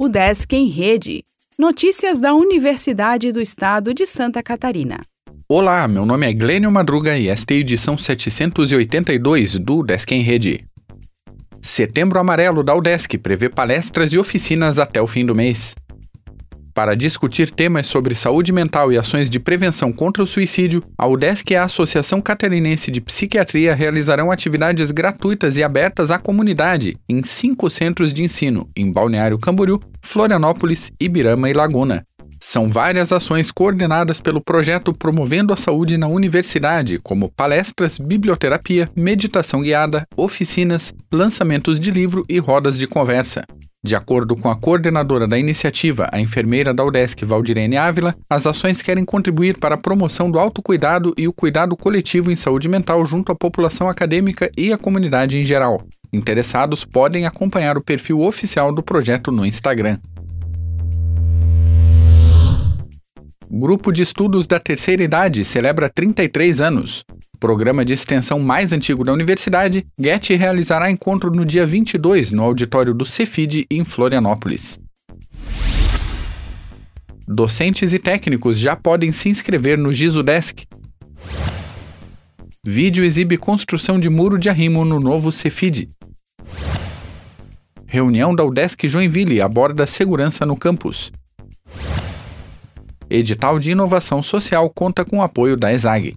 O Desk em Rede. Notícias da Universidade do Estado de Santa Catarina. Olá, meu nome é Glênio Madruga e esta é a edição 782 do Desk em Rede. Setembro Amarelo da UDESC prevê palestras e oficinas até o fim do mês. Para discutir temas sobre saúde mental e ações de prevenção contra o suicídio, a UDESC e a Associação Catarinense de Psiquiatria realizarão atividades gratuitas e abertas à comunidade em cinco centros de ensino, em Balneário Camboriú, Florianópolis, Ibirama e Laguna. São várias ações coordenadas pelo projeto Promovendo a Saúde na Universidade, como palestras, biblioterapia, meditação guiada, oficinas, lançamentos de livro e rodas de conversa. De acordo com a coordenadora da iniciativa, a enfermeira da UDESC, Valdirene Ávila, as ações querem contribuir para a promoção do autocuidado e o cuidado coletivo em saúde mental junto à população acadêmica e à comunidade em geral. Interessados podem acompanhar o perfil oficial do projeto no Instagram. Grupo de Estudos da Terceira Idade celebra 33 anos. Programa de extensão mais antigo da universidade, GET realizará encontro no dia 22 no auditório do Cefid em Florianópolis. Docentes e técnicos já podem se inscrever no Gizudesk. Vídeo exibe construção de muro de arrimo no novo Cefid. Reunião da UDESC Joinville aborda segurança no campus. Edital de Inovação Social conta com o apoio da ESAG.